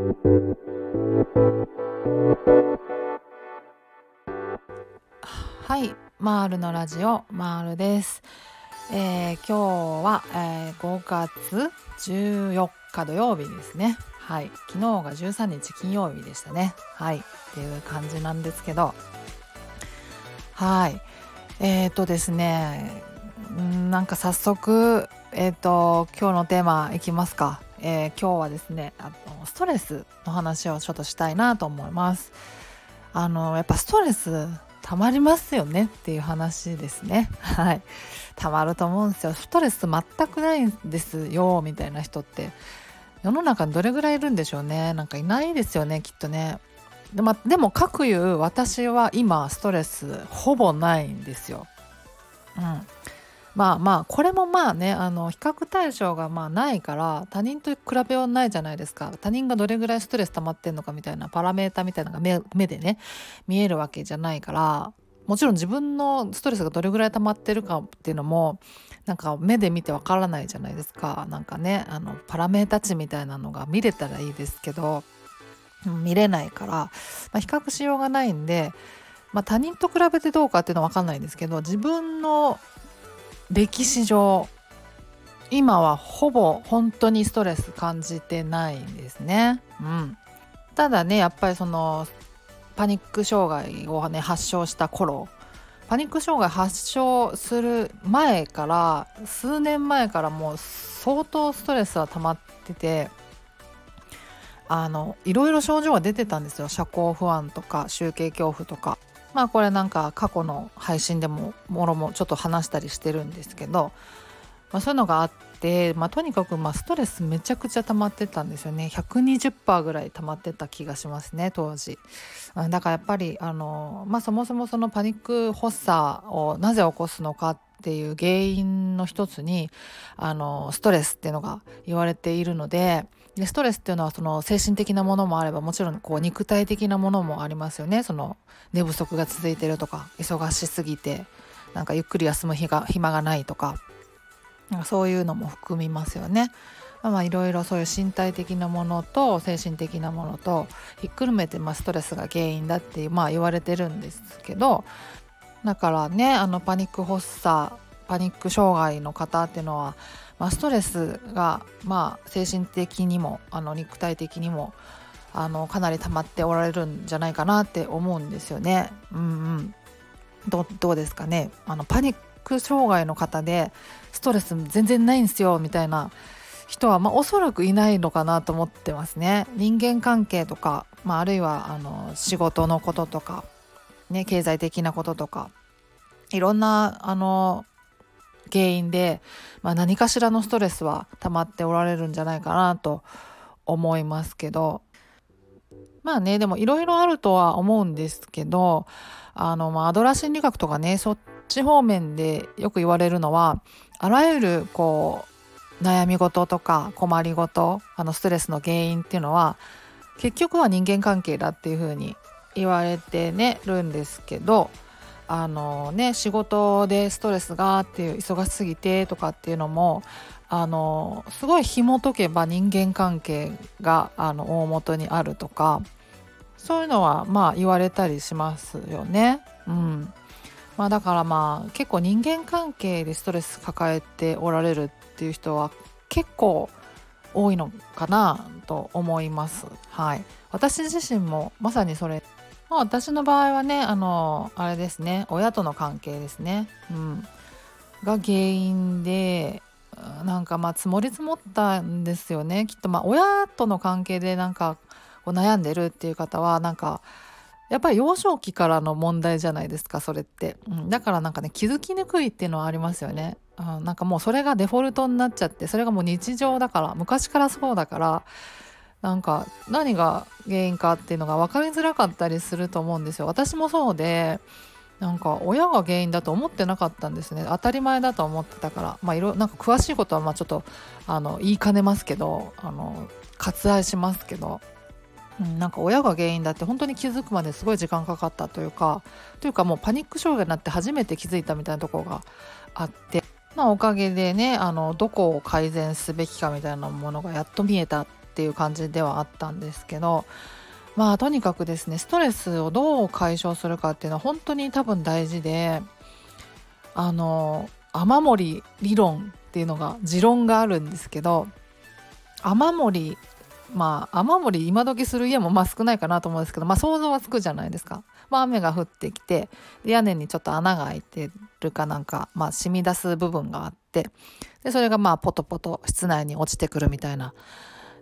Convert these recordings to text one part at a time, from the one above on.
はいマールのラジオマールです、えー、今日は、えー、5月14日土曜日ですね。はい昨日が13日金曜日でしたね。はいっていう感じなんですけど。はいえっ、ー、とですねんなんか早速えっ、と今日のテーマいきますか、えー、今日はですねあのストレスの話をちょっとしたいなと思います。あのやっぱストレスたまりますよねっていう話ですね。はい。たまると思うんですよ。ストレス全くないんですよみたいな人って。世の中にどれぐらいいるんでしょうね。なんかいないですよねきっとね。で,、ま、でも各言う私は今ストレスほぼないんですよ。うん。まあまあこれもまあねあの比較対象がまあないから他人と比べようないじゃないですか。他人がどれぐらいストレス溜まってんのかみたいなパラメータみたいなのが目目でね見えるわけじゃないからもちろん自分のストレスがどれぐらい溜まってるかっていうのもなんか目で見てわからないじゃないですか。なんかねあのパラメータ値みたいなのが見れたらいいですけど見れないから、まあ、比較しようがないんで、まあ、他人と比べてどうかっていうのは分かんないんですけど自分の歴史上今はほぼ本当にストレス感じてないんですね。うん、ただねやっぱりそのパニック障害をね発症した頃パニック障害発症する前から数年前からもう相当ストレスは溜まっててあのいろいろ症状が出てたんですよ。社交不安とか集計恐怖とか。まあこれなんか過去の配信でももろもちょっと話したりしてるんですけど、まあ、そういうのがあって、まあ、とにかくまストレスめちゃくちゃ溜まってたんですよね。120%ぐらい溜まってた気がしますね当時。だからやっぱりあの、まあ、そもそもそのパニック発作をなぜ起こすのかっていう原因の一つにあのストレスっていうのが言われているのででストレスっていうのはその精神的なものもあればもちろんこう肉体的なものもありますよねその寝不足が続いてるとか忙しすぎてなんかゆっくり休む日が暇がないとかかそういうのも含みますよね。まあいろいろそういう身体的なものと精神的なものとひっくるめてまストレスが原因だってまあ言われてるんですけどだからねあのパニック発作パニック障害の方っていうのはまあ、ストレスが、まあ、精神的にもあの肉体的にもあのかなり溜まっておられるんじゃないかなって思うんですよね。うんうん、どどうですかねあのパニック障害の方でストレス全然ないんですよみたいな人は、まあ、おそらくいないのかなと思ってますね。人間関係とか、まあ、あるいはあの仕事のこととか、ね、経済的なこととかいろんなあの原因で、まあ、何かしらのストレスは溜まっておられるんじゃないかなと思いますけど。まあねでもいろいろあるとは思うんですけどあの、まあ、アドラー心理学とかねそっち方面でよく言われるのはあらゆるこう悩み事とか困り事あのストレスの原因っていうのは結局は人間関係だっていうふうに言われてねるんですけどあのね仕事でストレスがっていう忙しすぎてとかっていうのもあのすごい紐解けば人間関係があの大元にあるとかそういうのはまあ言われたりしますよね。うんまあ、だからまあ結構人間関係でストレス抱えておられるっていう人は結構多いのかなと思います。はい、私自身もまさにそれまあ、私の場合はねあのあれですね。親との関係ですね、うん、が原因でなんかまあ積もり積もったんですよね。きっとまあ親との関係でなんかこう悩んでるっていう方はなんかやっぱり幼少期からの問題じゃないですかそれって、うん、だからなんかね気づきにくいっていうのはありますよね、うん、なんかもうそれがデフォルトになっちゃってそれがもう日常だから昔からそうだからなんか何が原因かっていうのが分かりづらかったりすると思うんですよ。私もそうでなんか親が原因だと思ってなかったんですね。当たり前だと思ってたから。まあいろなんか詳しいことはまあちょっとあの言いかねますけどあの割愛しますけど、うん、なんか親が原因だって本当に気づくまですごい時間かかったというかというかもうパニック障害になって初めて気づいたみたいなところがあって。まあおかげでねあのどこを改善すべきかみたいなものがやっと見えたっっていう感じではあったんですけどまあとにかくですねストレスをどう解消するかっていうのは本当に多分大事であの雨漏り理論っていうのが持論があるんですけど雨漏りまあ雨漏り今時する家もまあ少ないかなと思うんですけどまあ想像はつくじゃないですか。まあ、雨が降ってきて屋根にちょっと穴が開いてるかなんか、まあ、染み出す部分があってでそれがまあポトポト室内に落ちてくるみたいな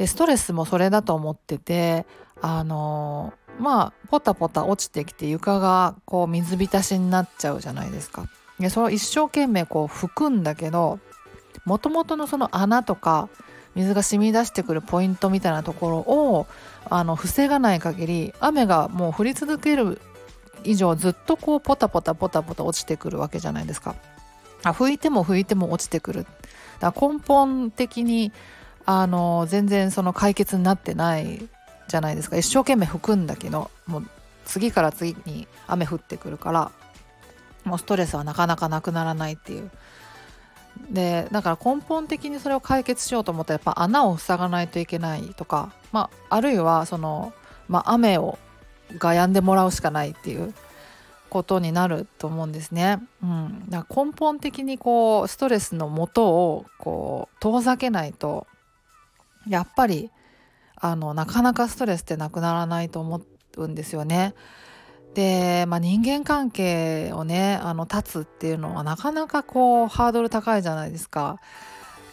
でストレスもそれだと思っててあの、まあポタポタ落ちてきて床がこう水浸しになっちゃうじゃないですか。でそれを一生懸命こう拭くんだけどもともとのその穴とか水が染み出してくるポイントみたいなところをあの防がない限り雨がもう降り続ける以上ずっとこうポタポタポタポタ落ちてくるわけじゃないですか。あ拭いても拭いても落ちてくる。だ根本的にあの全然その解決になってないじゃないですか。一生懸命拭くんだけどもう次から次に雨降ってくるからもうストレスはなかなかなくならないっていう。でだから根本的にそれを解決しようと思ったらやっぱ穴を塞がないといけないとか、まあ、あるいはその、まあ、雨をが止んでもらうしかないっていうことになると思うんですね。うん、だから根本的にこうストレスのもとをこう遠ざけないとやっぱりあのなかなかストレスってなくならないと思うんですよね。で、まあ、人間関係をねあの立つっていうのはなかなかこうハードル高いじゃないですか。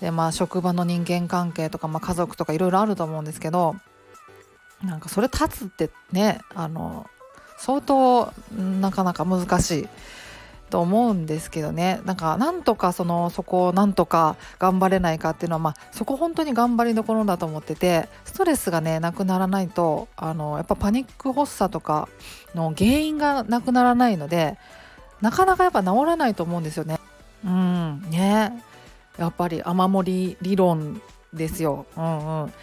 でまあ職場の人間関係とか、まあ、家族とかいろいろあると思うんですけどなんかそれ立つってねあの相当なかなか難しいと思うんですけどねなんかなんとかそのそこをなんとか頑張れないかっていうのは、まあ、そこ本当に頑張りどころだと思っててストレスがねなくならないとあのやっぱパニック発作とかの原因がなくならないのでなかなかやっぱ治らないと思うんですよね。うんねやっぱり雨漏り理論ですよ。うんうん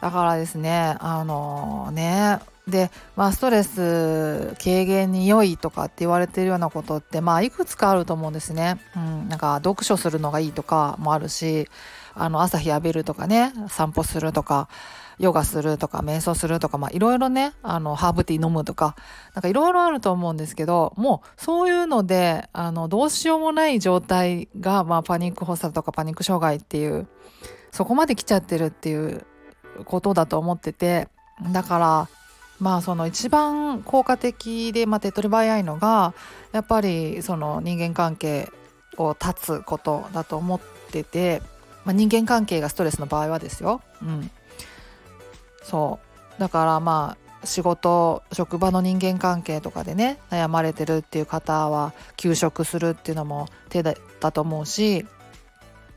だからですねあのねで、まあ、ストレス軽減に良いとかって言われてるようなことって、まあ、いくつかあると思うんですね。うん、なんか読書するのがいいとかもあるしあの朝日浴びるとかね散歩するとかヨガするとか瞑想するとかいろいろねあのハーブティー飲むとかなんかいろいろあると思うんですけどもうそういうのであのどうしようもない状態が、まあ、パニック発作とかパニック障害っていうそこまで来ちゃってるっていうことだと思っててだからまあその一番効果的で、まあ、手っ取り早いのがやっぱりその人間関係を断つことだと思ってて、まあ、人間関係がストレスの場合はですよ。うん、そうだからまあ仕事職場の人間関係とかでね悩まれてるっていう方は休職するっていうのも手だと思うし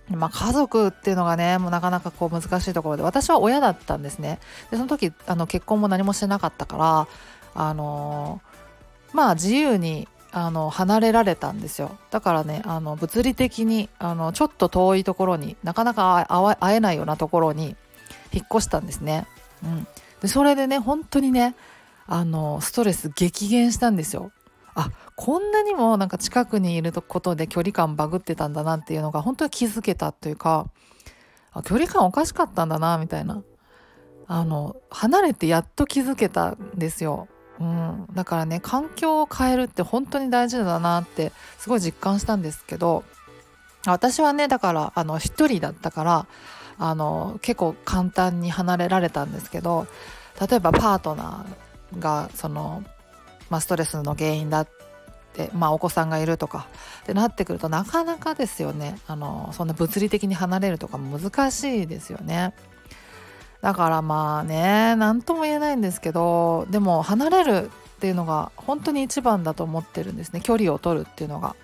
まあ、家族っていうのがねもうなかなかこう難しいところで私は親だったんですね。でその時あの結婚も何もしてなかったからあのまあ自由にあの離れられたんですよ。だからねあの物理的にあのちょっと遠いところになかなか会えないようなところに引っ越したんですね、うん、でそれでね本当にねあのストレス激減したんですよ。あこんなにもなんか近くにいることで距離感バグってたんだなっていうのが本当に気づけたというかあ距離感おかしかったんだなみたいなあの離れてやっと気づけたんですよ。うん、だからね環境を変えるって本当に大事だなってすごい実感したんですけど私はねだからあの一人だったからあの結構簡単に離れられたんですけど例えばパートナーがそのまあ、ストレスの原因だって、まあ、お子さんがいるとかってなってくるとなかなかですよねあのそんな物理的に離れるとか難しいですよね。だからまあね何とも言えないんですけどでも離れるっていうのが本当に一番だと思ってるんですね距離を取るっていうのが。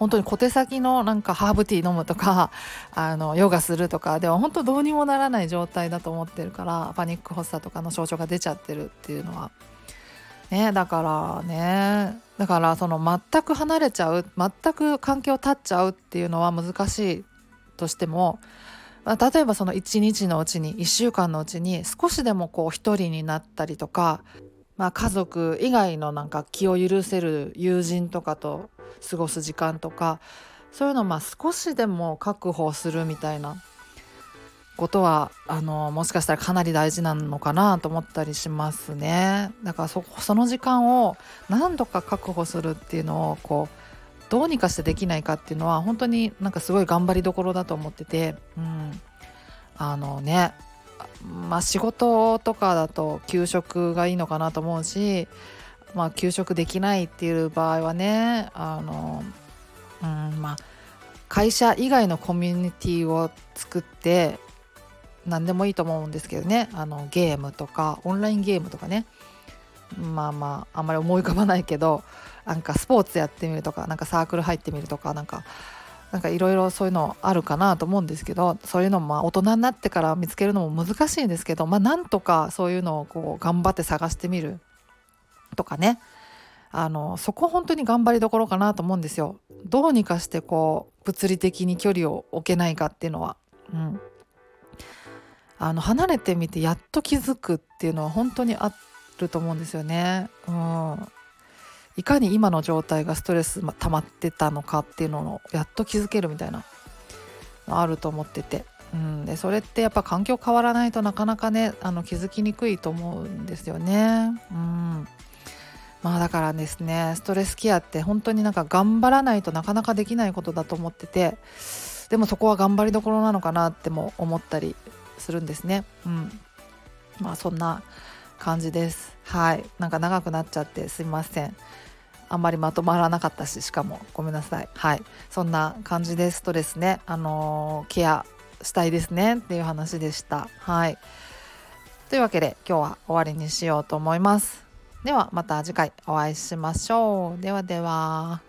本当に小手先のなんかハーブティー飲むとか あのヨガするとかでは本当どうにもならない状態だと思ってるからパニック発作とかの症状が出ちゃってるっていうのはね、だからね。だからその全く離れちゃう全く関係を断っちゃうっていうのは難しいとしても、まあ、例えばその1日のうちに1週間のうちに少しでもこう一人になったりとか、まあ、家族以外のなんか気を許せる友人とかと過ごす時間とかそういうのをまあ少しでも確保するみたいなことはあのもしかしたらかなり大事なのかなと思ったりしますね。だからそその時間を何度か確保するっていうのをこうどうにかしてできないかっていうのは本当になんかすごい頑張りどころだと思ってて、うん、あのねまあ仕事とかだと給食がいいのかなと思うし、まあ、給食できないっていう場合はねあの、うんまあ、会社以外のコミュニティを作って何でもいいと思うんですけどねあのゲームとかオンラインゲームとかねまあまああんまり思い浮かばないけどなんかスポーツやってみるとかなんかサークル入ってみるとかなんかなんかいろいろそういうのあるかなと思うんですけどそういうのも大人になってから見つけるのも難しいんですけどまあなんとかそういうのをこう頑張って探してみるとかねあのそこ本当に頑張りどころかなと思うんですよ。どうにかしてこう物理的に距離を置けないかっていうのは。うんあの離れてみてやっと気づくっていうのは本当にあると思うんですよね。うん、いかに今の状態がストレス溜まってたのかっていうのをやっと気づけるみたいなあると思ってて、うん、でそれってやっぱ環境変わらないとなかなかねあの気づきにくいと思うんですよね。うんまあだからですねストレスケアって本当になんか頑張らないとなかなかできないことだと思っててでもそこは頑張りどころなのかなっても思ったりするんですね。うん、まあそんな感じです。はい、なんか長くなっちゃってすいません。あんまりまとまらなかったししかもごめんなさい。はい、そんな感じでストレスね、あのー、ケアしたいですねっていう話でした。はい。というわけで今日は終わりにしようと思います。ではまた次回お会いしましょう。ではでは。